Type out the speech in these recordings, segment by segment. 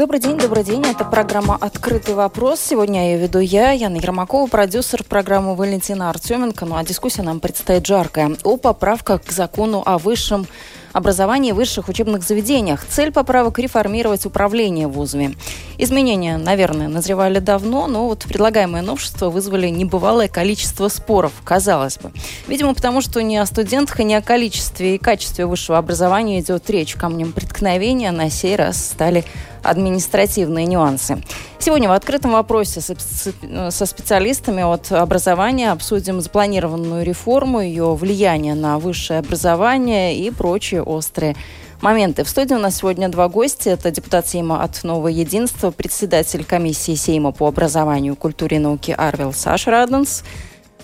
Добрый день, добрый день. Это программа «Открытый вопрос». Сегодня я веду я, Яна Ермакова, продюсер программы Валентина Артеменко. Ну а дискуссия нам предстоит жаркая. О поправках к закону о высшем образовании высших учебных заведениях. Цель поправок – реформировать управление вузами. Изменения, наверное, назревали давно, но вот предлагаемые новшества вызвали небывалое количество споров, казалось бы. Видимо, потому что не о студентах и не о количестве и качестве высшего образования идет речь. Камнем преткновения на сей раз стали административные нюансы. Сегодня в открытом вопросе со специалистами от образования обсудим запланированную реформу, ее влияние на высшее образование и прочие острые моменты. В студии у нас сегодня два гостя. Это депутат Сейма от Нового Единства, председатель комиссии Сейма по образованию, культуре и науке Арвел Саш Раденс.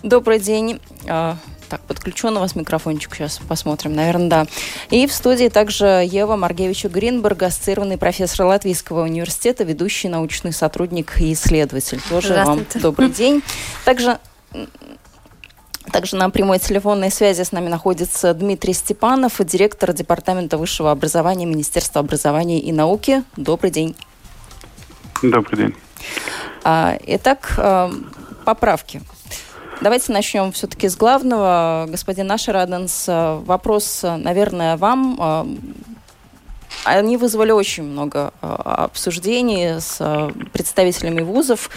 Добрый день. Так, подключен у вас микрофончик, сейчас посмотрим, наверное, да. И в студии также Ева Маргевича Гринберг, ассоциированный профессор Латвийского университета, ведущий научный сотрудник и исследователь. Тоже вам добрый день. Также также на прямой телефонной связи с нами находится Дмитрий Степанов, директор Департамента высшего образования Министерства образования и науки. Добрый день. Добрый день. А, итак, а, поправки Давайте начнем все-таки с главного. Господин Ашераденс, вопрос, наверное, вам. Они вызвали очень много обсуждений с представителями вузов.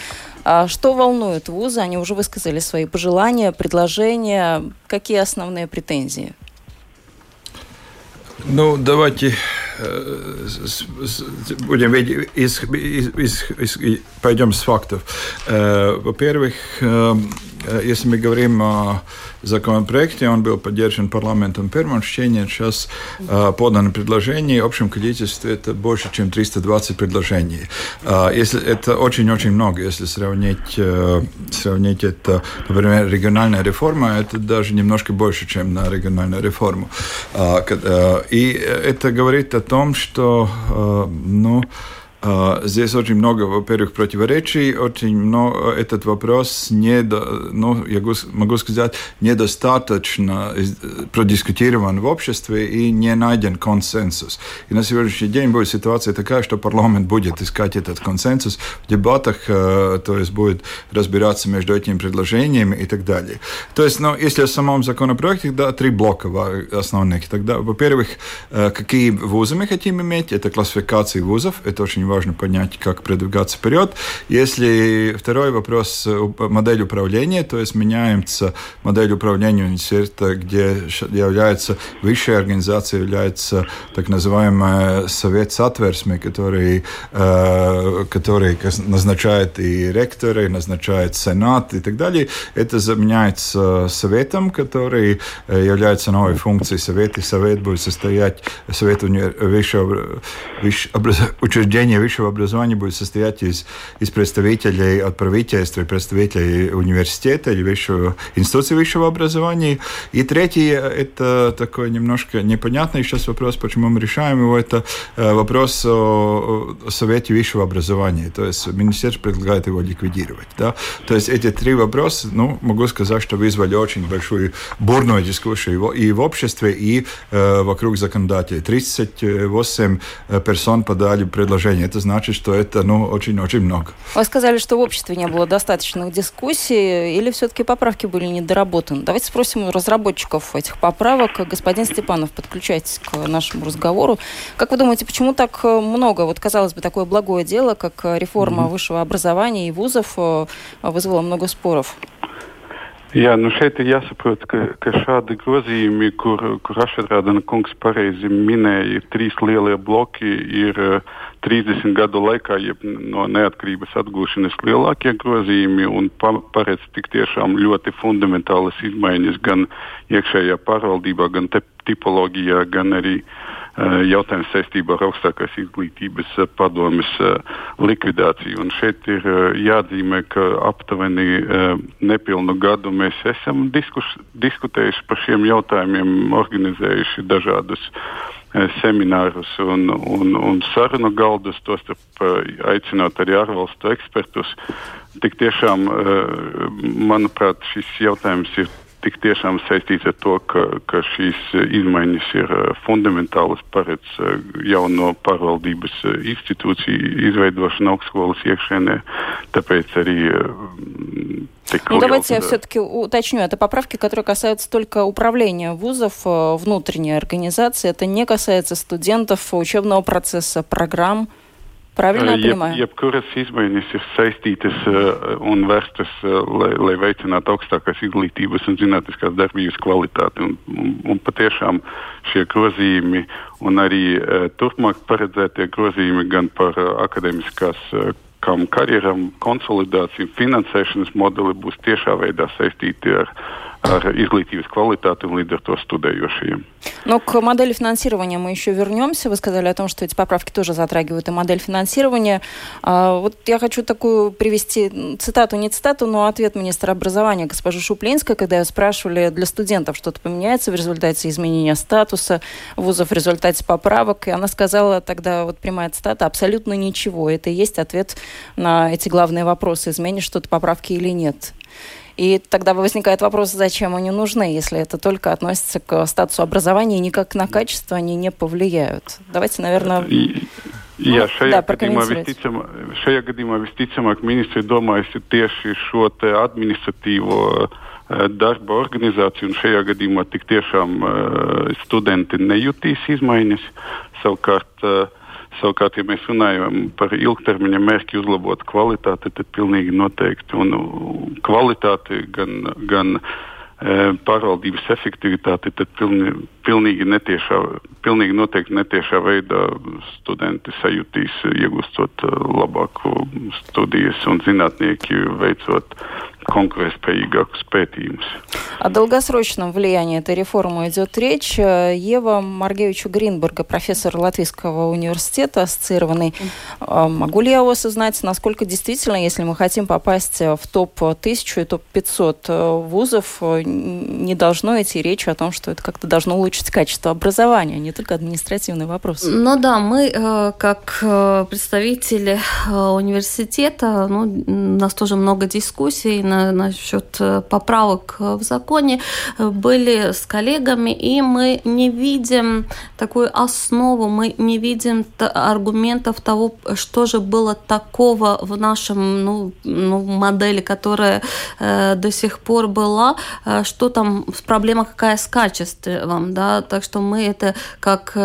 Что волнует вузы? Они уже высказали свои пожелания, предложения. Какие основные претензии? Ну, давайте э, будем из, пойдем с фактов. Э, во-первых, э, Э, если мы говорим о законопроекте, он был поддержан парламентом в первом чтении, сейчас э, подано предложение, в общем количестве это больше, чем 320 предложений. Э, если, это очень-очень много, если сравнить, сравнить это, например, региональная реформа, это даже немножко больше, чем на региональную реформу. И это говорит о том, что, ну, здесь очень много, во-первых, противоречий, очень много, этот вопрос не, ну, я могу сказать, недостаточно продискутирован в обществе и не найден консенсус. И на сегодняшний день будет ситуация такая, что парламент будет искать этот консенсус в дебатах, э, то есть будет разбираться между этими предложениями и так далее. То есть, ну, если в самом законопроекте, да, три блока основных. Тогда, во-первых, э, какие вузы мы хотим иметь, это классификации вузов, это очень важно понять, как продвигаться вперед. Если второй вопрос модель управления, то есть меняется модель управления университета, где является высшая организация, является так называемый совет сатверсми, который, э, который назначает и ректоры, назначает сенат и так далее. Это заменяется советом, который э, является новой функцией совета. Совет будет состоять, совет высшего, высшего учреждения высшего образования будет состоять из, из представителей от правительства, представителей университета или высшего, институции высшего образования. И третий, это такой немножко непонятный сейчас вопрос, почему мы решаем его, это э, вопрос о, о Совете высшего образования. То есть министерство предлагает его ликвидировать. Да? То есть эти три вопроса, ну, могу сказать, что вызвали очень большую бурную дискуссию и в обществе, и э, вокруг законодателей. 38 э, персон подали предложение. Это значит, что это ну, очень-очень много. Вы сказали, что в обществе не было достаточных дискуссий, или все-таки поправки были недоработаны? Давайте спросим у разработчиков этих поправок. Господин Степанов, подключайтесь к нашему разговору. Как вы думаете, почему так много? Вот, казалось бы, такое благое дело, как реформа mm-hmm. высшего образования и вузов, э, вызвало много споров. Jā, nu šeit ir jāsaprot, ka, ka šādi grozījumi, kur, kur Ašarādana kungs pareizi minēja, ir trīs lielie bloki, ir uh, 30 gadu laikā, jeb no neatkarības atgūšanas lielākie grozījumi un pa, paredz tik tiešām ļoti fundamentālas izmaiņas gan iekšējā pārvaldībā, gan tipoloģijā, gan arī jautājums saistībā ar augstākās izglītības padomes likvidāciju. Un šeit ir jāatzīmē, ka aptuveni nepilnu gadu mēs esam diskus, diskutējuši par šiem jautājumiem, organizējuši dažādus seminārus un, un, un sarunu galdus, tostarp aicinot arī ārvalstu ekspertus. Tik tiešām, manuprāt, šis jautājums ir tik tiešām saistīts ar to, ka, ka šīs izmaiņas ir eh, fundamentālas, paredz eh, jauno pārvaldības eh, institūciju izveidošanu augstskolas iekšēnē. Tāpēc arī Ну, давайте я все-таки уточню. Это поправки, которые касаются только управления вузов, внутренней организации. Это не касается студентов, учебного процесса, программ. Правильно Jeb, понимаю? Jebkuras izmaiņas ir saistītas uh, un vērstas, uh, lai, lai veicinātu augstākās izglītības un zinātniskās darbības kvalitāti. Un, un, un patiešām šie grozījumi un arī uh, turpmāk paredzētie grozījumi gan par uh, akadēmiskās uh, kam karjeram konsolidāciju, finansēšanas modeli būs tiešā veidā saistīti ar ar изглядитивой квалитаты līdz ar to студējošajiem. Но к модели финансирования мы еще вернемся. Вы сказали о том, что эти поправки тоже затрагивают и модель финансирования. А, вот я хочу такую привести цитату, не цитату, но ответ министра образования госпожи Шуплинской, когда ее спрашивали, для студентов что-то поменяется в результате изменения статуса вузов в результате поправок. И она сказала тогда, вот прямая цитата, абсолютно ничего. Это и есть ответ на эти главные вопросы, изменит что-то поправки или нет. И тогда возникает вопрос, зачем они нужны, если это только относится к статусу образования и никак на качество они не повлияют. Давайте, наверное... Jā, šajā, да, gadījumā visticam, šajā gadījumā visticamāk ministri domājusi tieši šo administratīvo uh, darba organizāciju, un šajā gadījumā tik tiešām uh, studenti nejutīs izmaiņas. Savukārt uh, Savukārt, ja mēs runājam par ilgtermiņa mērķi uzlabot kvalitāti, tad pilnīgi noteikti un kvalitāti gan, gan e, pārvaldības efektivitāti, tad pilni, pilnīgi, netiešā, pilnīgi noteikti netiešā veidā studenti sajutīs, iegūstot e, labāku studijas un zinātnieki veicot конкурентоспособных пētījumus. О долгосрочном влиянии этой реформы идет речь. Ева Маргевичу Гринберга, профессор Латвийского университета, ассоциированный. Могу ли я вас узнать, насколько действительно, если мы хотим попасть в топ-1000 и топ-500 вузов, не должно идти речь о том, что это как-то должно улучшить качество образования, а не только административный вопрос? Ну да, мы как представители университета, ну, у нас тоже много дискуссий на насчет э, поправок в законе э, были с коллегами, и мы не видим такую основу, мы не видим аргументов того, что же было такого в нашем ну, ну, модели, которая э, до сих пор была, э, что там проблема какая с качеством, да, так что мы это как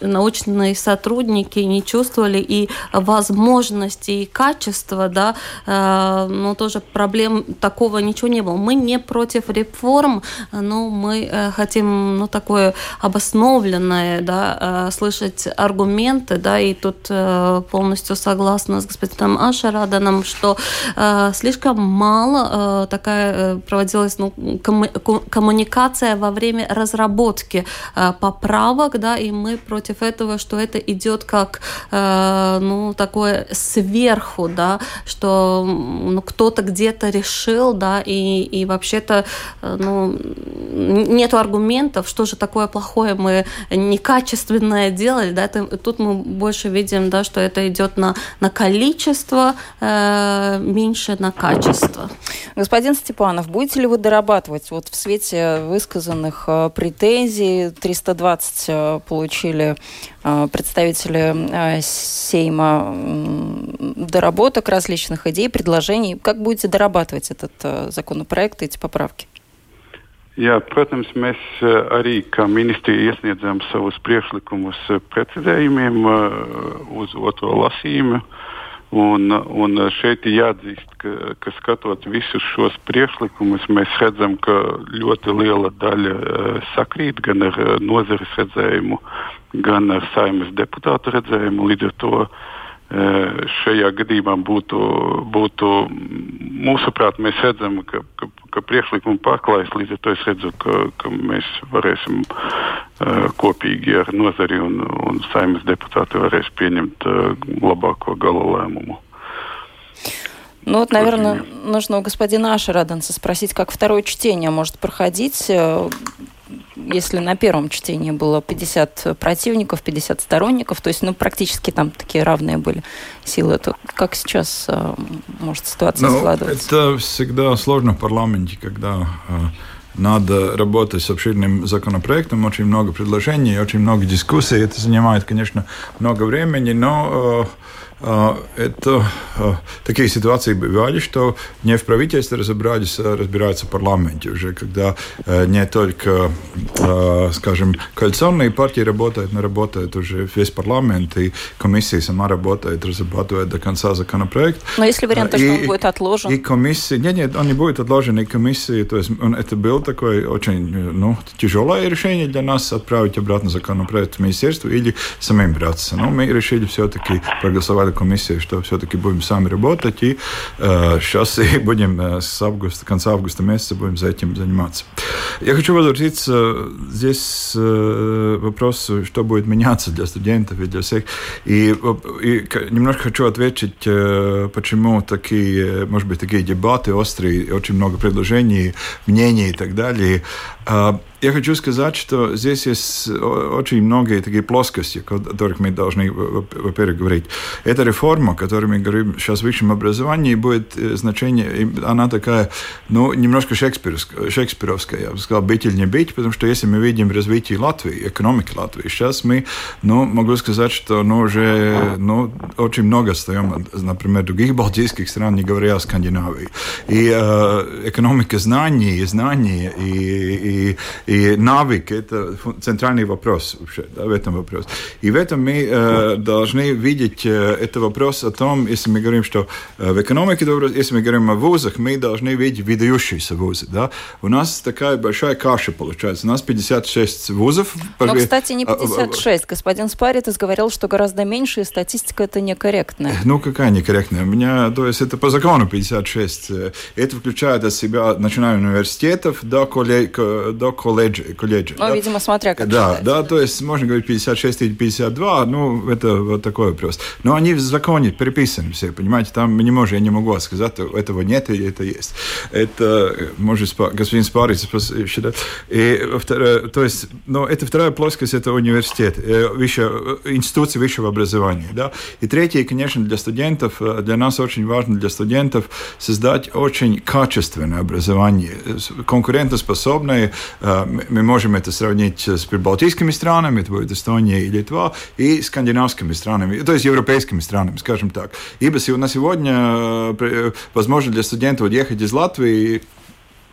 научные сотрудники не чувствовали и возможности и качества, да, э, но тоже проблем такого ничего не было. Мы не против реформ, но мы э, хотим, ну, такое обоснованное, да, э, слышать аргументы, да, и тут э, полностью согласна с господином Ашараданом, что слишком мало такая проводилась, ну, коммуникация во время разработки поправок, да, и мы против этого, что это идет как, ну, такое сверху, да, что ну, кто-то где-то решил решил, да, и, и вообще-то, э, ну, нету аргументов, что же такое плохое мы некачественное делали, да, это, тут мы больше видим, да, что это идет на, на количество, э, меньше на качество. Господин Степанов, будете ли вы дорабатывать вот в свете высказанных э, претензий, 320 э, получили представители Сейма доработок различных идей, предложений. Как будете дорабатывать этот законопроект, эти поправки? Jā, protams, mēs arī kā ministrija iesniedzam savus priekšlikumus precizējumiem uz otro lasījumu. Un, un šeit ir jāatzīst, ka, ka skatot visus šos priekšlikumus, mēs redzam, ka ļoti liela daļa sakrīt gan ar nozares redzējumu, gan ar saimnes deputātu redzējumu. Līdz ar to šajā gadījumā būtu, būtu mūsuprāt, mēs redzam, ka, ka, ka priekšlikumi pārklājas. Līdz ar to es redzu, ka, ka mēs varēsim uh, kopīgi ar nozari un, un saimnes deputāti varēs pieņemt uh, labāko gala lēmumu. Ну вот, наверное, нужно у господина Ашераданса спросить, как второе чтение может проходить если на первом чтении было 50 противников, 50 сторонников, то есть ну, практически там такие равные были силы, то как сейчас э, может ситуация ну, складываться? Это всегда сложно в парламенте, когда э, надо работать с обширным законопроектом, очень много предложений, очень много дискуссий. Это занимает, конечно, много времени, но э, это такие ситуации бывали, что не в правительстве разобрались, а разбираются в парламенте уже, когда не только, скажем, коалиционные партии работают, но работает уже весь парламент, и комиссия сама работает, разрабатывает до конца законопроект. Но если вариант, и, что он будет отложен? И комиссия, нет, нет, он не будет отложен, и комиссия, то есть он, это был такое очень ну, тяжелое решение для нас отправить обратно законопроект в министерство или самим браться. Но мы решили все-таки проголосовать сказали комиссии, что все-таки будем сами работать, и э, сейчас и будем э, с августа, конца августа месяца будем за этим заниматься. Я хочу возвратиться здесь э, вопрос, что будет меняться для студентов и для всех. И, и немножко хочу ответить, э, почему такие, может быть, такие дебаты острые, очень много предложений, мнений и так далее. Э, я хочу сказать, что здесь есть очень многие такие плоскости, о которых мы должны, во-первых, говорить. Эта реформа, о которой мы говорим сейчас в высшем образовании, будет э, значение, она такая, ну, немножко шекспировская, шекспировская, я бы сказал, быть или не быть, потому что если мы видим развитие Латвии, экономики Латвии, сейчас мы, ну, могу сказать, что, ну, уже, ну, очень много отстаем, например, других балтийских стран, не говоря о Скандинавии. И э, экономика знаний, знаний и, и И навык – это центральный вопрос вообще, да, в этом вопросе. И в этом мы э, должны видеть э, это вопрос о том, если мы говорим, что э, в экономике, если мы говорим о вузах, мы должны видеть выдающиеся вузы. Да? У нас такая большая каша получается. У нас 56 вузов. Но, кстати, не 56. Господин Спаритес говорил, что гораздо меньше, и статистика это некорректная. Ну, какая некорректная? У меня, то есть, это по закону 56. Это включает от себя, начиная от университетов до, коллег, до коллег колледжи. колледжи ну, да? видимо, смотря как Да, считать. да, то есть можно говорить 56 или 52, ну, это вот такой вопрос. Но они в законе приписаны все, понимаете, там не можем, я не могу сказать, этого нет или это есть. Это может господин Спарец считать. И второе, то есть, но это вторая плоскость, это университет, э, э, институции высшего образования, да. И третье, конечно, для студентов, э, для нас очень важно для студентов создать очень качественное образование, конкурентоспособное, мы можем это сравнить с прибалтийскими странами, это будет Эстония и Литва, и скандинавскими странами, то есть европейскими странами, скажем так. Ибо на сегодня э, возможно для студентов уехать из Латвии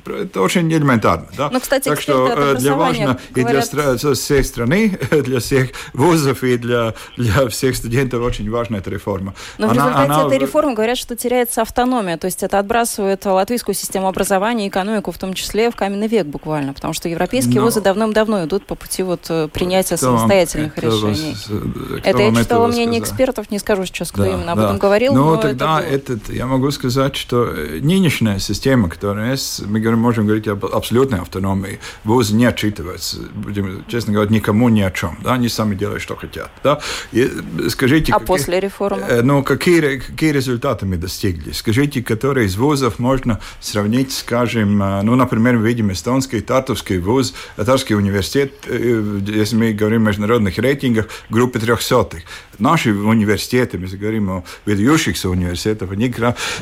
это очень элементарно. Да? Ну, кстати, так что э, для важно говорят... и для всей страны, для всех вузов и для, для всех студентов очень важна эта реформа. Но она, в результате она... этой реформы говорят, что теряется автономия, то есть это отбрасывает латвийскую систему образования и экономику, в том числе в каменный век буквально, потому что европейские Но... вузы давным-давно идут по пути вот э, принятия кто самостоятельных это решений. Вас, это я читала мнение экспертов, не скажу сейчас, кто да, именно об да. этом говорил. Ну, но тогда это этот, я могу сказать, что нынешняя система, которая есть, мы говорим можем говорить об абсолютной автономии. Вузы не отчитываются, будем честно говоря, никому ни о чем. Да? Они сами делают, что хотят. Да? И скажите, а какие, после реформы? Э, ну, какие, какие результаты мы достигли? Скажите, которые из вузов можно сравнить, скажем, э, ну, например, мы видим эстонский, Тартовский вуз, Татарский университет, э, если мы говорим о международных рейтингах, группы трехсотых. Наши университеты, мы говорим о выдающихся университетах, они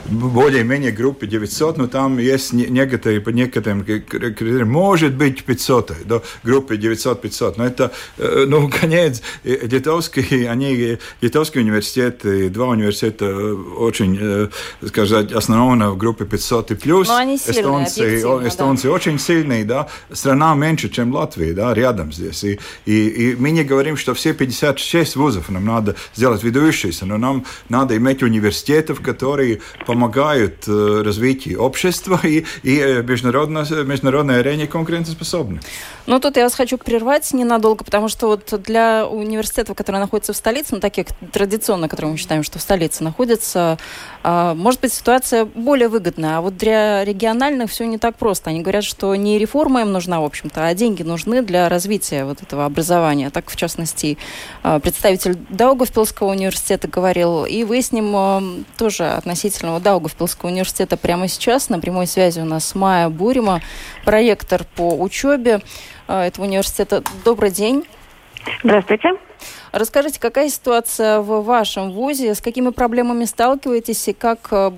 более-менее группы 900, но там есть некоторые по некоторым критериям, может быть 500, до группы 900-500, но это, э, ну, конец, литовский, они, литовский университет и два университета очень, э, сказать, основаны в группе 500 и плюс. Но они сильные, эстонцы, эстонцы да. очень сильные, да, страна меньше, чем Латвия, да, рядом здесь, и, и, и мы не говорим, что все 56 вузов нам надо надо сделать ведущейся, но нам надо иметь университетов, которые помогают э, развитию общества и, и э, международной, международной арене конкурентоспособны. Ну, тут я вас хочу прервать ненадолго, потому что вот для университетов, которые находятся в столице, ну, таких традиционно, которые мы считаем, что в столице находятся, а, может быть, ситуация более выгодная. А вот для региональных все не так просто. Они говорят, что не реформа им нужна, в общем-то, а деньги нужны для развития вот этого образования. Так, в частности, а, представитель Даугавпилского университета говорил. И вы с ним а, тоже относительно Даугавпилского университета прямо сейчас на прямой связи у нас Майя Бурима, проектор по учебе этого университета. Добрый день. Здравствуйте. Расскажите, какая ситуация в вашем ВУЗе, с какими проблемами сталкиваетесь и как э,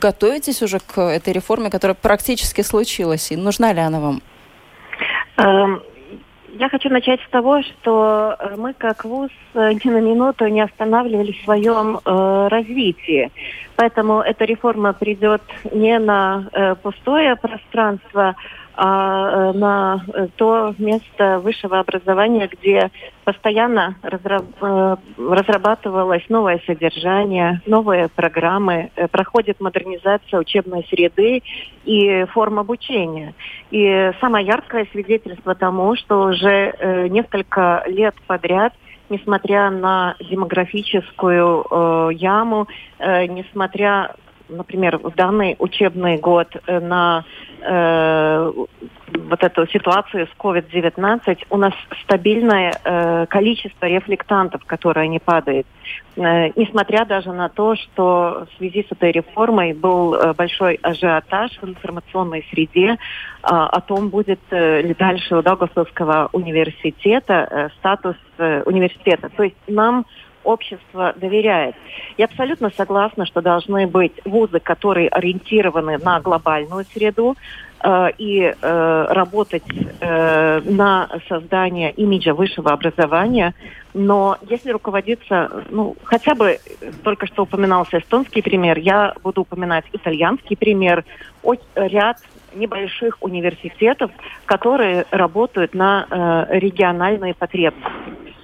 готовитесь уже к этой реформе, которая практически случилась, и нужна ли она вам? Я хочу начать с того, что э, мы как ВУЗ э, ни на минуту не останавливались в своем э, развитии. Поэтому эта реформа придет не на э, пустое пространство, а э, на э, то место высшего образования, где постоянно э, разрабатывалось новое содержание, новые программы, проходит модернизация учебной среды и форм обучения. И самое яркое свидетельство тому, что уже несколько лет подряд несмотря на демографическую э, яму, э, несмотря например, в данный учебный год э, на э, вот эту ситуацию с COVID-19 у нас стабильное э, количество рефлектантов, которое не падает. Э, несмотря даже на то, что в связи с этой реформой был э, большой ажиотаж в информационной среде э, о том, будет э, ли дальше у Даугавпилского университета э, статус э, университета. То есть нам общество доверяет. Я абсолютно согласна, что должны быть вузы, которые ориентированы на глобальную среду, э, и э, работать э, на создание имиджа высшего образования. Но если руководиться, ну, хотя бы только что упоминался эстонский пример, я буду упоминать итальянский пример, ряд небольших университетов, которые работают на э, региональные потребности.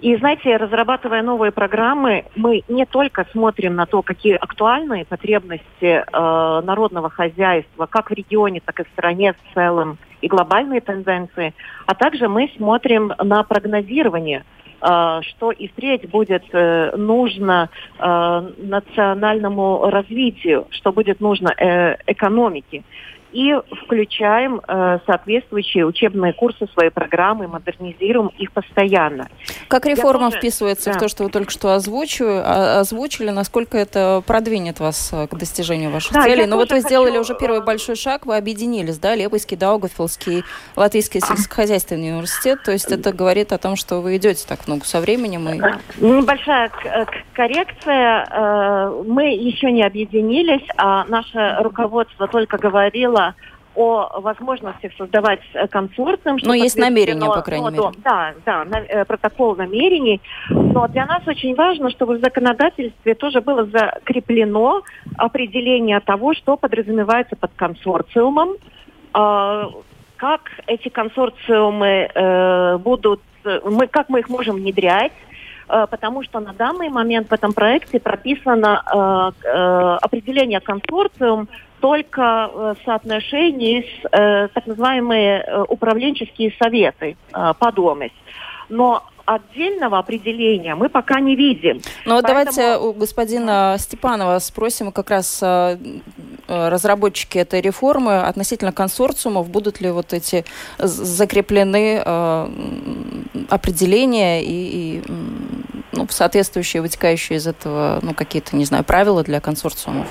И знаете, разрабатывая новые программы, мы не только смотрим на то, какие актуальные потребности э, народного хозяйства, как в регионе, так и в стране в целом, и глобальные тенденции, а также мы смотрим на прогнозирование э, что и впредь будет э, нужно э, национальному развитию, что будет нужно э, экономике и включаем э, соответствующие учебные курсы, свои программы, модернизируем их постоянно. Как реформа тоже... вписывается да. в то, что вы только что озвучили, озвучили, насколько это продвинет вас э, к достижению ваших да, целей? Но ну вот вы хочу... сделали уже первый э, большой шаг, вы объединились, да, Лепойский, Даугавпилский, Латвийский сельскохозяйственный университет, то есть это говорит о том, что вы идете так много со временем. И... Небольшая коррекция. Мы еще не объединились, а наше руководство только говорило о возможностях создавать э, консорциум. Но есть намерение, по крайней мере. Да, да, на, э, протокол намерений. Но для нас очень важно, чтобы в законодательстве тоже было закреплено определение того, что подразумевается под консорциумом, э, как эти консорциумы э, будут, мы, как мы их можем внедрять, э, потому что на данный момент в этом проекте прописано э, э, определение консорциум только в э, соотношении с э, так называемые э, управленческие советы э, подомость. Но отдельного определения мы пока не видим. Ну Поэтому... давайте у господина Степанова спросим как раз э, разработчики этой реформы относительно консорциумов, будут ли вот эти закреплены определения и, и ну, соответствующие, вытекающие из этого, ну, какие-то, не знаю, правила для консорциумов?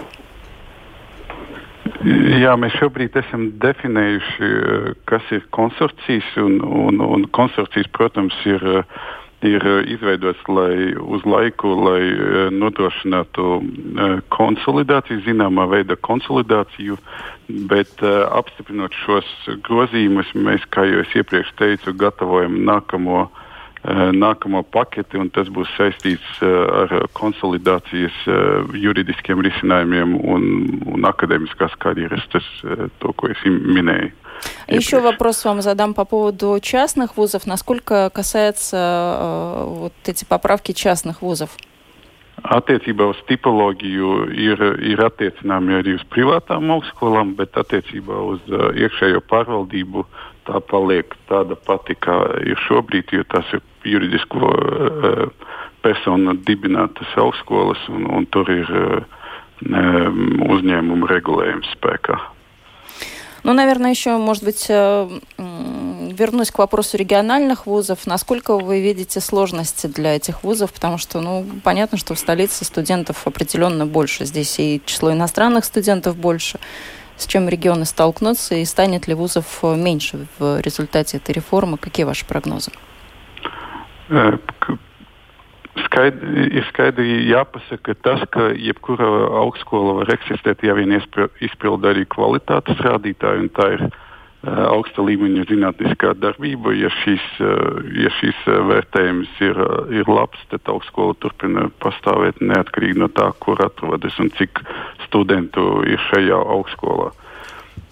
Jā, mēs šobrīd esam definējuši, eh, kas ir konsorcijas, un, un, un konsorcijas, protams, ir, eh, ir izveidots lai, uz laiku, lai eh, nodrošinātu konsolidāciju, zināmā veida konsolidāciju, bet apstiprinot šos grozījumus, mēs, kā jau es iepriekš teicu, gatavojam nākamo uh, nākamo paketi, un tas būs saistīts eh, ar konsolidācijas eh, juridiskiem risinājumiem un, un akadēmiskās karjeras, tas, то, ko es minēju. Еще вопрос вам задам по поводу частных вузов. Насколько касается э, вот эти поправки частных вузов? Attiecībā uz tipoloģiju ir, ir attiecināmi arī uz privātām augstskolām, bet attiecībā uz uh, iekšējo pārvaldību tā paliek tāda pati, kā ir šobrīd, jo tas ir juridisko uh, personu dibinātas augstskolas un, un tur ir uh, uzņēmuma regulējums spēkā. Ну, наверное, еще, может быть, э, вернусь к вопросу региональных вузов. Насколько вы видите сложности для этих вузов? Потому что, ну, понятно, что в столице студентов определенно больше. Здесь и число иностранных студентов больше. С чем регионы столкнутся и станет ли вузов меньше в результате этой реформы? Какие ваши прогнозы? Э, skaidri, ir skaidri jāpasaka tas, ka jebkura augstskola var eksistēt, ja vien izpilda arī kvalitātes rādītāju, un tā ir augsta līmeņa zinātniskā darbība. Ja šīs, ja šīs vērtējums ir, ir labs, tad augstskola turpina pastāvēt neatkarīgi no tā, kur atrodas un cik studentu ir šajā augstskolā.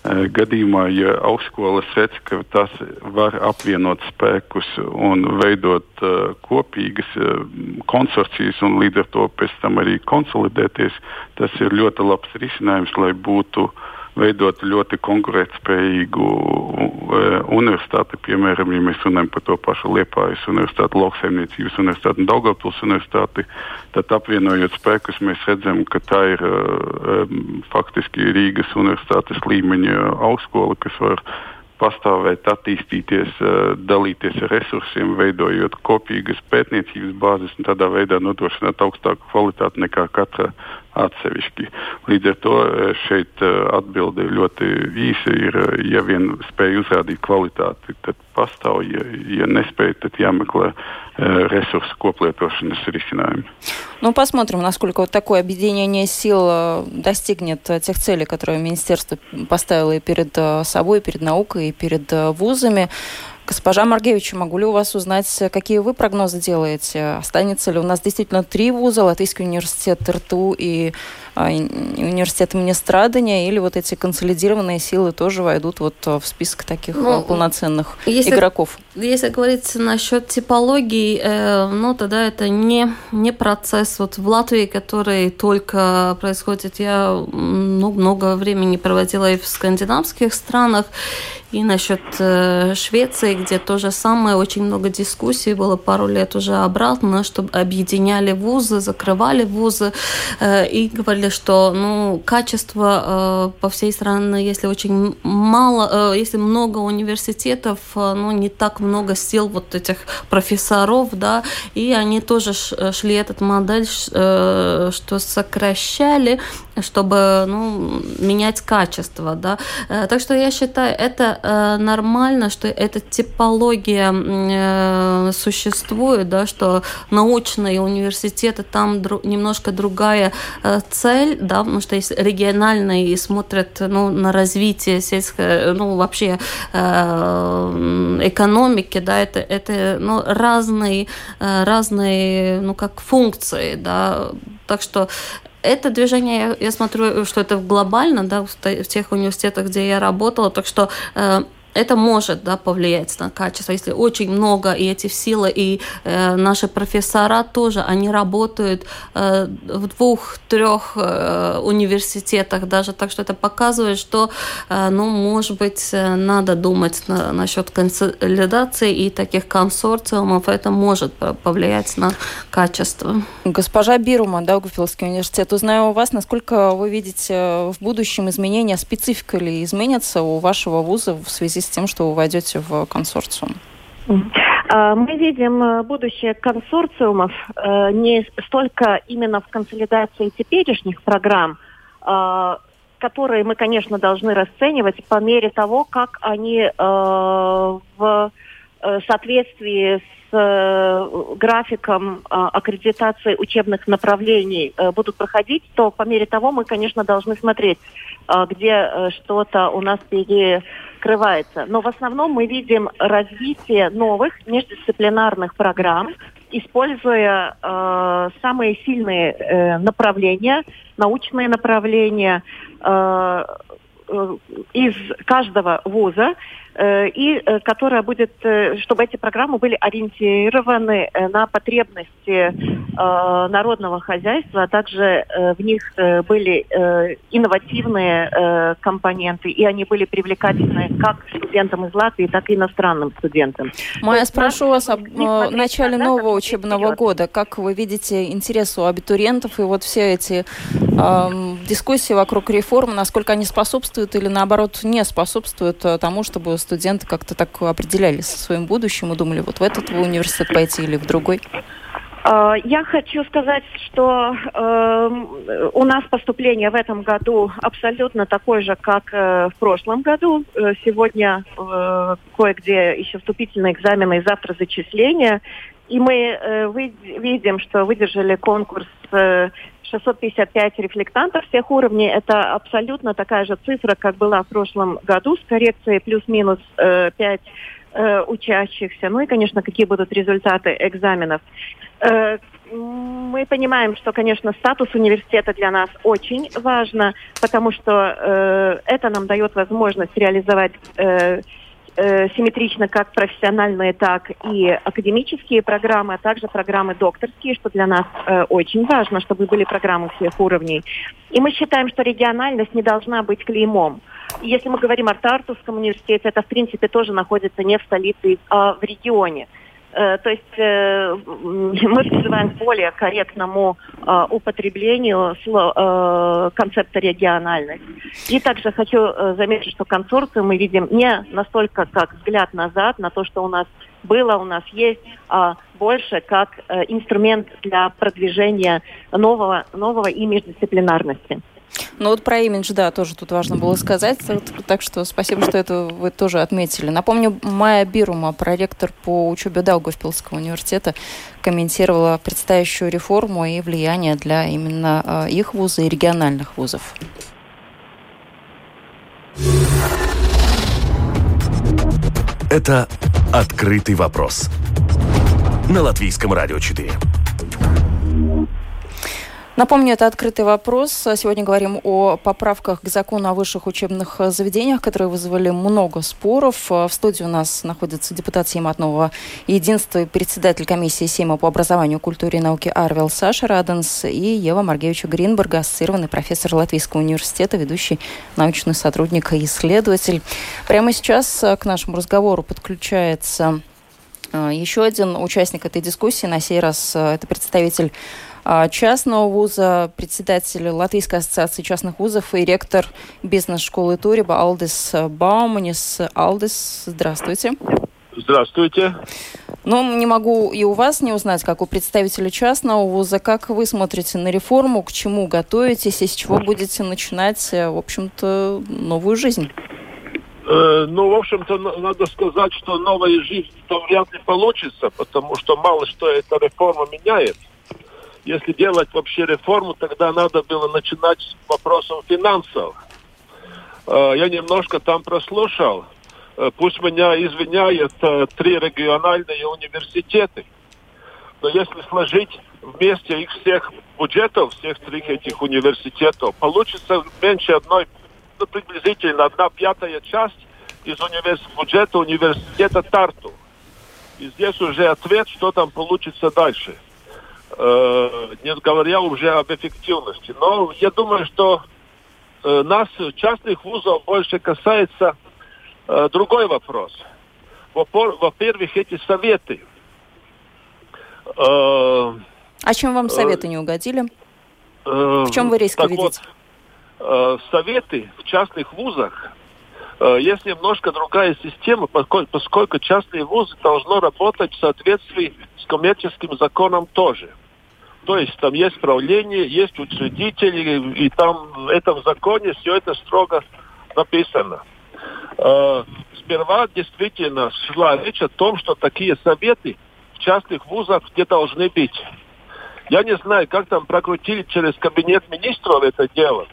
Gadījumā, ja augstskolas redz, ka tas var apvienot spēkus un veidot uh, kopīgas uh, konsorcijas un līdz ar to pēc tam arī konsolidēties, tas ir ļoti labs risinājums, lai būtu uh, veidot ļoti konkurētspējīgu uh, universitāti. Piemēram, ja mēs runājam par to pašu Liepājas universitāti, Lauksaimniecības universitāti un Daugavpils universitāti, tad apvienojot spēkus, mēs redzam, ka tā ir uh, um, faktiski Rīgas universitātes līmeņa augstskola, kas var pastāvēt, attīstīties, dalīties ar resursiem, veidojot kopīgas pētniecības bāzes un tādā veidā nodrošināt augstāku kvalitāti nekā katra atsevišķi. Līdz ar to eh, šeit eh, atbilde ļoti īsa ir, eh, ja vien spēj uzrādīt kvalitāti, tad pastāv, ja, ja nespēj, tad jāmeklē ресурс коплиetošanas risinājumi. Ну, посмотрим, насколько вот такое объединение сил достигнет тех целей, которые министерство поставило и перед собой, и перед наукой, и перед вузами. Госпожа Маргевич, могу ли у вас узнать, какие вы прогнозы делаете? Останется ли у нас действительно три вуза, Латвийский университет РТУ и университет имени Страдания, или вот эти консолидированные силы тоже войдут вот в список таких ну, полноценных если, игроков? Если говорить насчет типологии, э, ну тогда это не, не процесс вот в Латвии, который только происходит. Я ну, много времени проводила и в скандинавских странах, и насчет э, Швеции, где то же самое, очень много дискуссий было пару лет уже обратно, чтобы объединяли вузы, закрывали вузы э, и говорили, что ну, качество э, по всей стране, если очень мало, э, если много университетов, э, ну, не так много сил вот этих профессоров, да, и они тоже шли этот модель, э, что сокращали, чтобы ну, менять качество, да. Э, так что я считаю, это э, нормально, что эта типология э, существует, да, что научные университеты, там немножко другая цель, да, потому что есть региональные и смотрят ну, на развитие сельской, ну, вообще экономики, да, это, это ну, разные, разные, ну, как функции, да, так что это движение, я, смотрю, что это глобально, да, в, в тех университетах, где я работала, так что э, это может да, повлиять на качество. Если очень много и эти силы, и э, наши профессора тоже, они работают э, в двух-трех э, университетах даже, так что это показывает, что, э, ну, может быть, э, надо думать на, насчет консолидации и таких консорциумов, это может повлиять на качество. Госпожа Бирума, Даугавпилский университет, узнаю у вас, насколько вы видите в будущем изменения, специфика ли изменится у вашего вуза в связи с тем, что вы войдете в консорциум? А, мы видим э, будущее консорциумов э, не столько именно в консолидации теперешних программ, а, которые мы, конечно, должны расценивать по мере того, как они э, в соответствии с графиком аккредитации учебных направлений будут проходить, то по мере того мы, конечно, должны смотреть, где что-то у нас пере скрывается. Но в основном мы видим развитие новых междисциплинарных программ, используя э, самые сильные э, направления, научные направления э, из каждого вуза. э, и э, которая будет, э, чтобы эти программы были ориентированы э, на потребности э, народного хозяйства, а также э, в них э, были э, инновативные э, компоненты, и они были привлекательны как студентам из Латвии, так и иностранным студентам. Майя, спрошу вас об э, начале нового учебного года. Как вы видите интерес у абитуриентов и вот все эти э, дискуссии вокруг реформ, насколько они способствуют или наоборот не способствуют э, тому, чтобы студенты как-то так определялись со своим будущим и думали, вот в этот университет пойти или в другой? Э, я хочу сказать, что э, у нас поступление в этом году абсолютно такое же, как э, в прошлом году. Э, сегодня э, кое-где еще вступительные экзамены и завтра зачисления. И мы э, вы, видим, что выдержали конкурс э, 655 рефлектантов всех уровней. Это абсолютно такая же цифра, как была в прошлом году, с коррекцией плюс-минус э, 5 э, учащихся. Ну и, конечно, какие будут результаты экзаменов. Э, мы понимаем, что, конечно, статус университета для нас очень важно, потому что э, это нам дает возможность реализовать э, э, симметрично как профессиональные, так и академические программы, а также программы докторские, что для нас э, очень важно, чтобы были программы всех уровней. И мы считаем, что региональность не должна быть клеймом. Если мы говорим о Тартусском университете, это в принципе тоже находится не в столице, а в регионе. Э, то есть э, мы призываем к более корректному э, употреблению концепта региональности. И также хочу заметить, что консорциум мы видим не настолько как взгляд назад на то, что у нас было, у нас есть, а больше как инструмент для продвижения нового, нового и междисциплинарности. Ну вот про имидж, да, тоже тут важно было сказать. Так что спасибо, что это вы тоже отметили. Напомню, Майя Бирума, проректор по учебе Даугавпилского университета, комментировала предстоящую реформу и влияние для именно а, их вуза и региональных вузов. Это «Открытый вопрос» на Латвийском радио 4. Напомню, это открытый вопрос. Сегодня говорим о поправках к закону о высших учебных заведениях, которые вызвали много споров. В студии у нас находится депутат Сейма Единства и председатель комиссии Сейма по образованию, культуре и науке Арвел Саша Раденс и Ева Маргевича Гринберга, ассоциированный профессор Латвийского университета, ведущий научный сотрудник и исследователь. Прямо сейчас к нашему разговору подключается э, еще один участник этой дискуссии. На сей раз э, это представитель частного вуза, председатель Латвийской ассоциации частных вузов и ректор бизнес-школы Туриба Алдис Бауманис. Алдис, здравствуйте. Здравствуйте. Ну, не могу и у вас не узнать, как у представителя частного вуза, как вы смотрите на реформу, к чему готовитесь и с чего будете начинать, в общем-то, новую жизнь? Э, ну, в общем-то, надо сказать, что новая жизнь то вряд ли получится, потому что мало что эта реформа меняет если делать вообще реформу, тогда надо было начинать с вопросом финансов. Э, я немножко там прослушал. Э, пусть меня извиняют э, три региональные университеты. Но если сложить вместе их всех бюджетов, всех трех этих университетов, получится меньше одной, ну, приблизительно одна пятая часть из универс... бюджета университета Тарту. И здесь уже ответ, что там получится дальше не говоря уже об эффективности. Но я думаю, что э, нас, частных вузов, больше касается э, другой вопрос. Во-первых, эти советы. Э, а чем вам советы не угодили? Э, в чем вы риск видите? Вот, э, советы в частных вузах э, есть немножко другая система, поскольку, поскольку частные вузы должны работать в соответствии с коммерческим законом тоже. То есть там есть правление, есть учредители, и там в этом законе все это строго написано. Э, сперва действительно шла речь о том, что такие советы в частных вузах где должны быть. Я не знаю, как там прокрутили через кабинет министров это дело,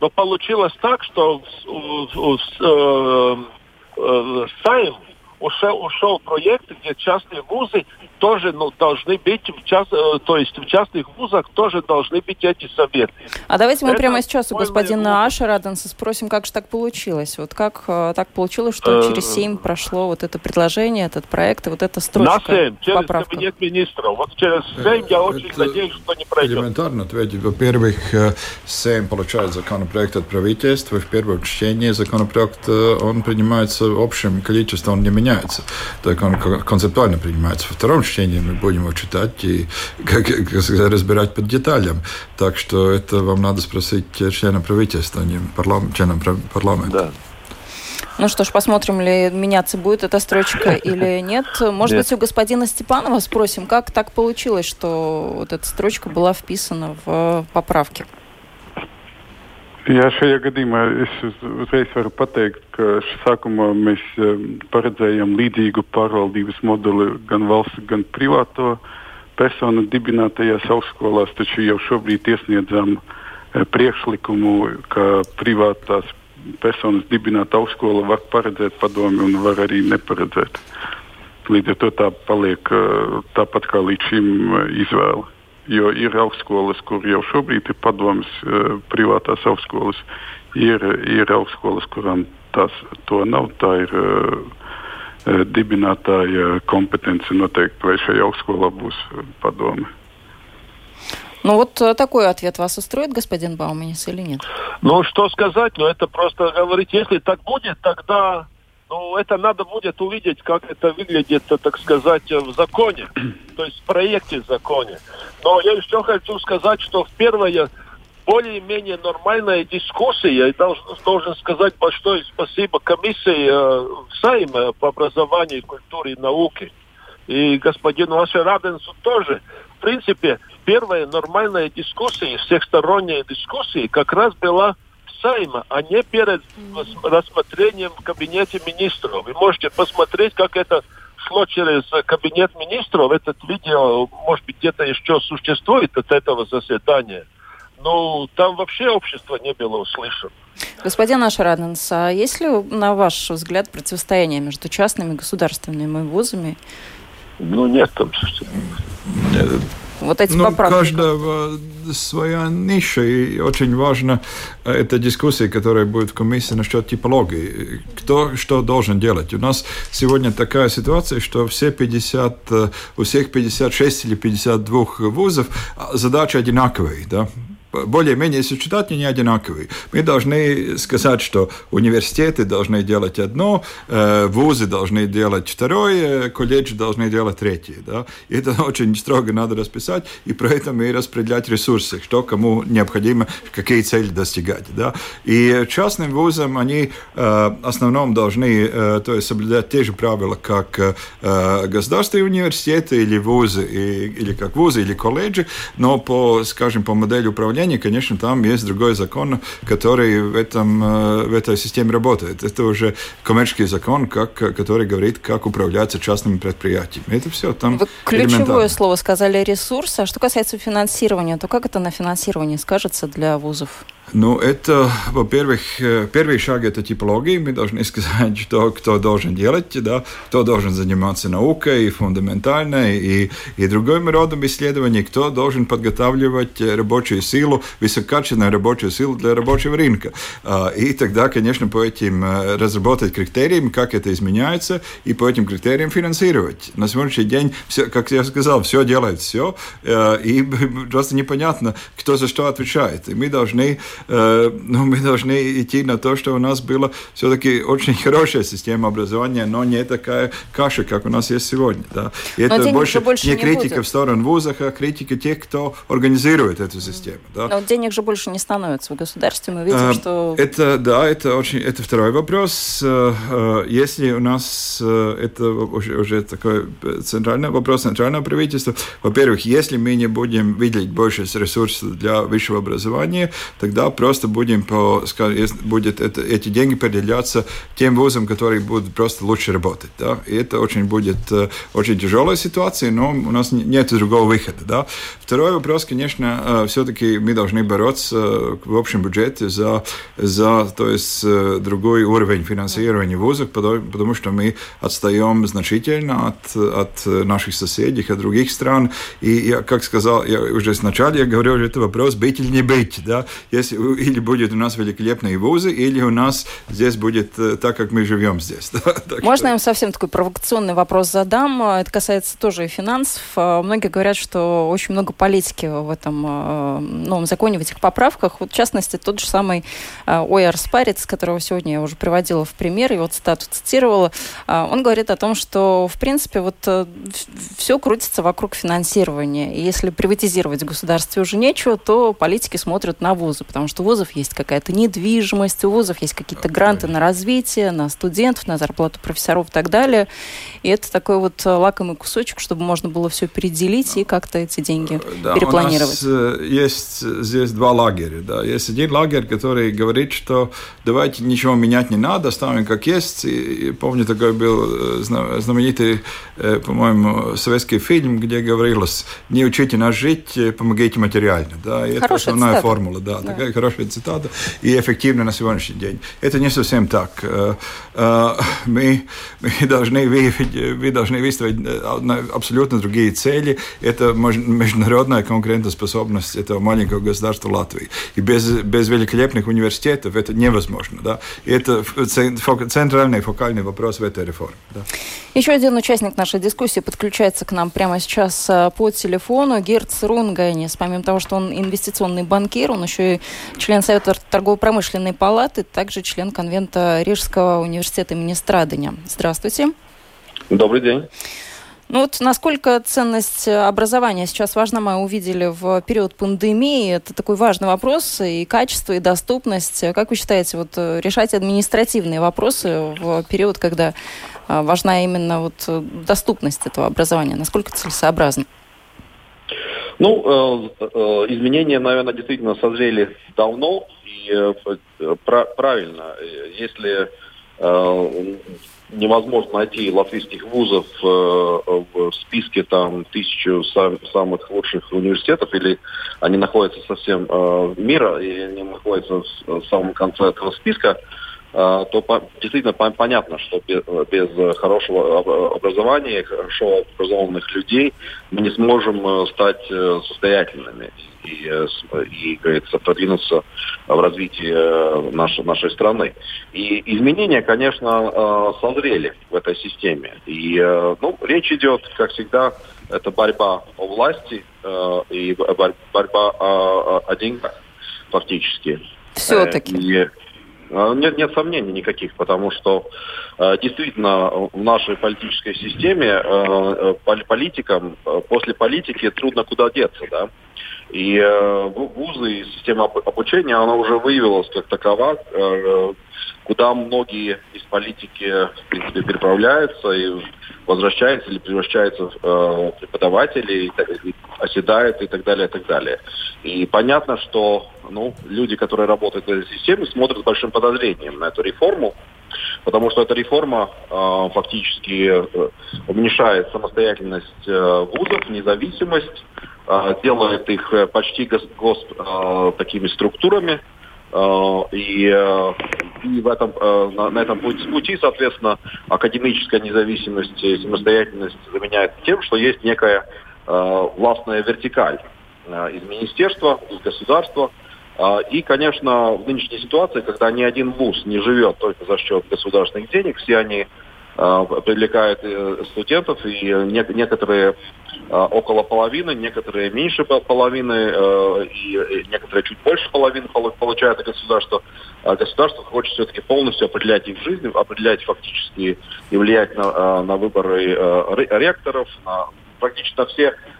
но получилось так, что э, э, Сайм ушел, ушел проект, где частные вузы тоже ну, должны быть, в част, э, то есть в частных вузах тоже должны быть эти советы. А давайте мы Это прямо сейчас у господина Аша Раденса спросим, как же так получилось? Вот как э, так получилось, что через э, семь прошло вот это предложение, этот проект и вот эта строчка? На 7, через поправка. кабинет министров. Вот через семь я очень Это надеюсь, что не пройдет. Элементарно ответить. Во-первых, семь получает законопроект от правительства. В первом чтении законопроект он принимается общим количеством, он не меняется. Так он концептуально принимается. Во втором чтении мы будем его читать и как, как сказать, разбирать по деталям. Так что это вам надо спросить членов правительства, а не парламент, членов парламента. Да. Ну что ж, посмотрим ли меняться будет эта строчка или нет. Может нет. быть, у господина Степанова спросим, как так получилось, что вот эта строчка была вписана в поправки. Jā, šajā gadījumā es uzreiz varu pateikt, ka sākumā mēs paredzējām līdzīgu pārvaldības modeli gan valsts, gan privāto personu dibinātajās augstskolās, taču jau šobrīd iesniedzām priekšlikumu, ka privātās personas dibināta augstskola var paredzēt padomi un var arī neparedzēt. Līdz ar to tā paliek tāpat kā līdz šim izvēle Jo ir augstskolas, kur jau šobrīd ir padomas uh, privātās augstskolas, ir, ir augstskolas, kurām tās to nav. Tā ir uh, dibinātāja компетенция нотeikt, vai šajā augstskolā būs padome. Ну вот такой ответ вас устроит, господин Бауманис, или нет? Ну, что сказать, ну это просто говорить, если так будет, тогда ну, это надо будет увидеть, как это выглядит, так сказать, в законе, то есть в проекте в законе. Но я еще хочу сказать, что в первое более-менее нормальная дискуссия. Я должен, должен сказать большое спасибо комиссии э, Сайма по образованию, культуре и науке. И господину Ашераденсу тоже. В принципе, первая нормальная дискуссия, всехсторонняя дискуссия как раз была Сайма, а не перед рассмотрением в кабинете министров. Вы можете посмотреть, как это шло через кабинет министров. Этот видео, может быть, где-то еще существует от этого заседания. Ну, там вообще общество не было услышано. Господин Ашараденс, а есть ли, на ваш взгляд, противостояние между частными и государственными вузами? Ну, нет там вот эти ну, поправки? Каждого своя ниша, и очень важно э, эта дискуссия, которая будет в комиссии насчет типологии. Кто что должен делать? У нас сегодня такая ситуация, что все 50, э, у всех 56 или 52 вузов а, задачи одинаковые. Да? Более-менее, если читать, они одинаковые. Мы должны сказать, что университеты должны делать одно, э, вузы должны делать второе, колледжи должны делать третье. Да? Это очень строго надо расписать, и про это мы распределять ресурсы, что кому необходимо, какие цели достигать. Да? И частным вузам они э, в основном должны э, то есть соблюдать те же правила, как государственные университеты или вузы, или как вузы, или колледжи, но по, скажем, по модели управления управления, конечно, там есть другой закон, который в, этом, э, в этой системе работает. Это уже коммерческий закон, как, который говорит, как управляться частными предприятиями. Это все там Вы ключевое слово сказали ресурсы. А что касается финансирования, то как это на финансирование скажется для вузов? Ну, это, во-первых, э, первый шаг – это типология. Мы должны сказать, что, кто должен делать, да, кто должен заниматься наукой, фундаментальной и, и другим родом исследований, кто должен подготавливать рабочую силу, высококачественную рабочую силу для рабочего рынка. А, и тогда, конечно, по этим э, разработать критериям, как это изменяется, и по этим критериям финансировать. На сегодняшний день, все, как я сказал, все делает все, э, и просто непонятно, кто за что отвечает. И мы должны Э, ну, мы должны идти на то, что у нас была все-таки очень хорошая система образования, но не такая каша, как у нас есть сегодня. Да? И но это больше, больше не, не критика будет. в сторону вузов, а критика тех, кто организирует эту систему. Да? Но денег же больше не становится в государстве. Мы видим, а, что... Это, да, это, очень, это второй вопрос. Э, если у нас это уже, уже такой центральный вопрос центрального правительства, во-первых, если мы не будем выделить больше ресурсов для высшего образования, тогда да, просто будем по, будет это, эти деньги определяться тем вузам, которые будут просто лучше работать. Да? И это очень будет э, очень тяжелая ситуация, но у нас нет другого выхода. Да? Второй вопрос, конечно, э, все-таки мы должны бороться в общем бюджете за, за то есть, э, другой уровень финансирования вузов, потому, потому что мы отстаем значительно от, от наших соседей, от других стран. И я, как сказал, я уже сначала я говорил, это вопрос быть или не быть. Да? Если, или будет у нас великолепные вузы, или у нас здесь будет так, как мы живем здесь. Можно я вам совсем такой провокационный вопрос задам? Это касается тоже и финансов. А, многие говорят, что очень много политики в этом новом законе, в этих поправках. Вот, в частности, тот же самый Ойер Спарец, которого сегодня я уже приводила в пример, его цитату цитировала, он говорит о том, что, в принципе, вот э, все крутится вокруг финансирования. И если приватизировать в государстве уже нечего, то политики смотрят на вузы, потому что у вузов есть какая-то недвижимость, у вузов есть какие-то гранты на развитие, на студентов, на зарплату профессоров и так далее. И это такой вот э, лакомый кусочек, чтобы можно было все переделить и как-то эти деньги э, да, перепланировать. У нас есть здесь два лагеря. Да. Есть один лагерь, который говорит, что давайте ничего менять не надо, оставим как есть. И, и помню, такой был знаменитый, по-моему, советский фильм, где говорилось, не учите нас жить, помогите материально. Да. И это основная цитата. формула. Да, да. Такая хорошая цитата и эффективна на сегодняшний день. Это не совсем так. Э, э, мы, мы, должны, мы должны выставить э, абсолютно другие цели. Это международная конкурентоспособность этого маленького государства Латвии. И без, без великолепных университетов это невозможно. Да? Это центральный фокальный вопрос в этой реформе. Да? Еще один участник нашей дискуссии подключается к нам прямо сейчас по телефону. Герц Рунгайнис. Помимо того, что он инвестиционный банкир, он еще и член Совета торгово-промышленной палаты, также член конвента Рижского университета имени Страдания. Здравствуйте. Добрый день. Ну вот насколько ценность образования сейчас важна, мы увидели в период пандемии. Это такой важный вопрос и качество, и доступность. Как вы считаете, вот э, решать административные вопросы в период, когда э, важна именно вот доступность этого образования? Насколько целесообразно? Ну, э, э, изменения, наверное, действительно созрели давно и э, правильно. Если невозможно найти латвийских вузов в списке там тысячу самых лучших университетов, или они находятся совсем мира, и они находятся в самом конце этого списка, то действительно понятно, что без, хорошего образования, хорошо образованных людей мы не сможем э, стать э, состоятельными и, э, и говорится, продвинуться в развитии нашей, нашей страны. И изменения, конечно, созрели в этой системе. И ну, речь идет, как всегда, это борьба о власти и борьба о, о деньгах фактически. Все-таки. А, нет, нет сомнений никаких, потому что э, действительно в нашей политической системе э, э политикам после политики трудно куда деться, да. И вузы и система обучения, она уже выявилась как такова, куда многие из политики, в принципе, переправляются и возвращаются или превращаются в э, преподавателей, и, и оседают и так далее, и так далее. И понятно, что ну, люди, которые работают в этой системе, смотрят с большим подозрением на эту реформу, потому что эта реформа э, фактически э, уменьшает самостоятельность э, вузов, независимость, э, делает их э, почти гос, гос э, такими структурами, и, э, и в этом, э, на, на этом пути, пути, соответственно, академическая независимость и самостоятельность заменяет тем, что есть некая э, властная вертикаль э, из министерства, из государства, и, конечно, в нынешней ситуации, когда ни один вуз не живет только за счет государственных денег, все они а, привлекают э, студентов, и некоторые а, около половины, некоторые меньше половины, э, и некоторые чуть больше половины получают от государства. Государство хочет все-таки полностью определять их жизнь, определять фактически и влиять на, на выборы э, ректоров, на практически на все Э,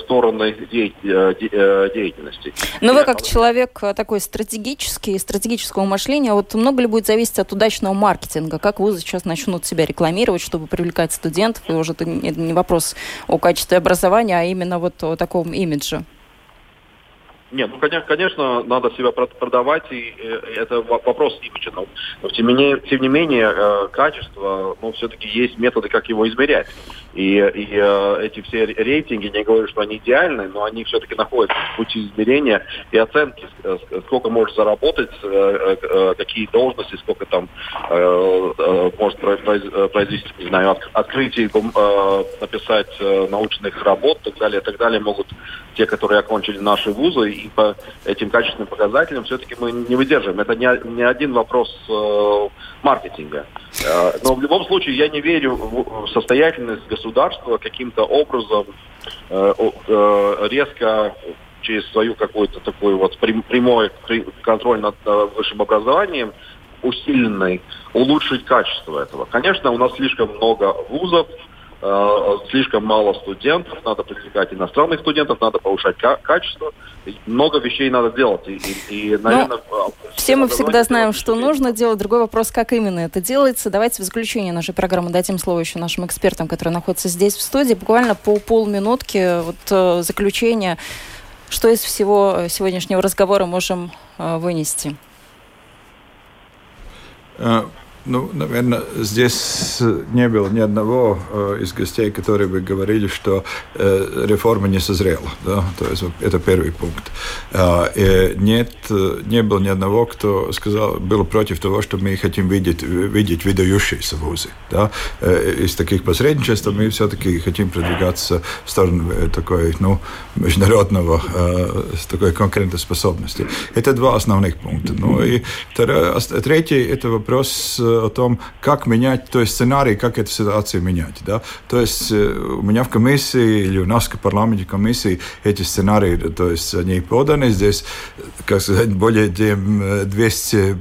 стороны э, э, деятельности. Но вы как человек такой стратегический, стратегического мышления, вот много ли будет зависеть от удачного маркетинга? Как вузы сейчас начнут себя рекламировать, чтобы привлекать студентов? И уже это не вопрос о качестве образования, а именно вот о таком имидже. Нет, ну, конечно, надо себя продавать, и это вопрос имиджа. Но, тем, не менее, тем не менее, качество, ну, все-таки есть методы, как его измерять. И, и эти все рейтинги, не говорю, что они идеальны, но они все-таки находятся в пути измерения и оценки, сколько может заработать, какие должности, сколько там может произвести, не знаю, открытие, написать научных работ и так далее, и так далее могут те, которые окончили наши вузы, и по этим качественным показателям все-таки мы не выдерживаем. Это не, не один вопрос э, маркетинга. Э, но в любом случае я не верю в состоятельность государства каким-то образом э, э, резко через свою какую-то такой вот прямой контроль над э, высшим образованием усиленный улучшить качество этого. Конечно, у нас слишком много вузов, слишком мало студентов, надо привлекать иностранных студентов, надо повышать качество. Много вещей надо делать. И, и, и наверное, Но все мы всегда знаем, что нужно делать. Другой вопрос, как именно это делается. Давайте в заключение нашей программы дадим слово еще нашим экспертам, которые находятся здесь в студии. Буквально по полминутки вот, э, заключение. Что из всего сегодняшнего разговора можем э, вынести? Ну, наверное, здесь не было ни одного э, из гостей, которые бы говорили, что э, реформа не созрела. Да? То есть это первый пункт. Э, и нет, не было ни одного, кто сказал, был против того, что мы хотим видеть, видеть выдающиеся вузы. Да? Э, из таких посредничеств мы все-таки хотим продвигаться в сторону э, такой, ну, международного, э, такой конкурентоспособности. Это два основных пункта. Ну и третий – это вопрос э, о том, как менять, то есть сценарий, как эту ситуацию менять. Да? То есть э, у меня в комиссии или у нас в парламенте комиссии эти сценарии, то есть они поданы здесь, как сказать, более чем 200,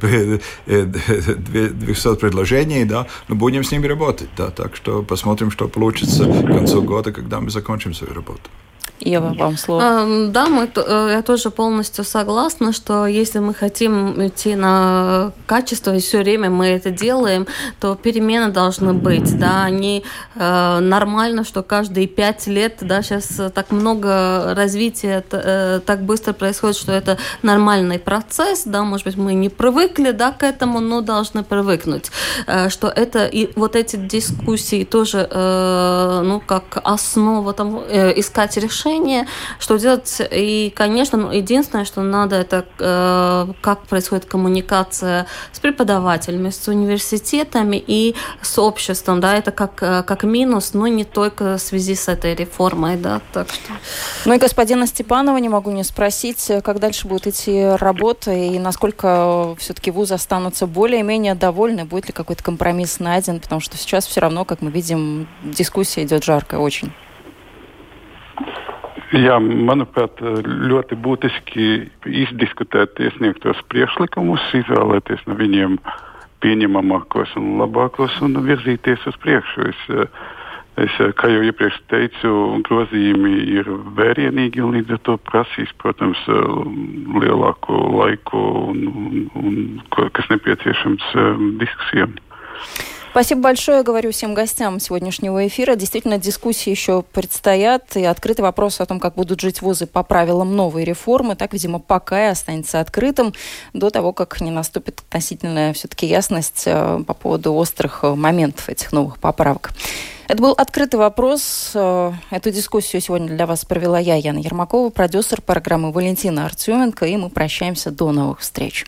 200 предложений, да, но будем с ними работать. Да? Так что посмотрим, что получится к концу года, когда мы закончим свою работу. Ева, вам слово. Да, мы, э, я тоже полностью согласна, что если мы хотим идти на качество, и все время мы это делаем, то перемены должны быть. Да, не э, нормально, что каждые пять лет, да, сейчас так много развития, э, так быстро происходит, что это нормальный процесс, да, может быть, мы не привыкли, да, к этому, но должны привыкнуть, что это и вот эти дискуссии тоже, ну, как основа там искать решение решение, что делать. И, конечно, ну, единственное, что надо, это э, как происходит коммуникация с преподавателями, с университетами и с обществом. Да, это как, э, как минус, но не только в связи с этой реформой. Да, так что... Ну и господина Степанова не могу не спросить, как дальше будет идти работа и насколько все-таки вузы останутся более-менее довольны, будет ли какой-то компромисс найден, потому что сейчас все равно, как мы видим, дискуссия идет жаркая очень. Jā, manuprāt, ļoti būtiski izdiskutēt iesniegtos priekšlikumus, izvēlēties no viņiem pieņemamākos un labākos un virzīties uz priekšu. Es, es, kā jau iepriekš teicu, grozījumi ir vērienīgi un līdz ar to prasīs, protams, lielāku laiku, un, un, un, kas nepieciešams diskusijām. Спасибо большое, говорю всем гостям сегодняшнего эфира. Действительно, дискуссии еще предстоят, и открытый вопрос о том, как будут жить вузы по правилам новой реформы, так, видимо, пока и останется открытым до того, как не наступит относительная все-таки ясность э, по поводу острых э, моментов этих новых поправок. Это был открытый вопрос. Э, эту дискуссию сегодня для вас провела я, Яна Ермакова, продюсер программы Валентина Артеменко, и мы прощаемся до новых встреч.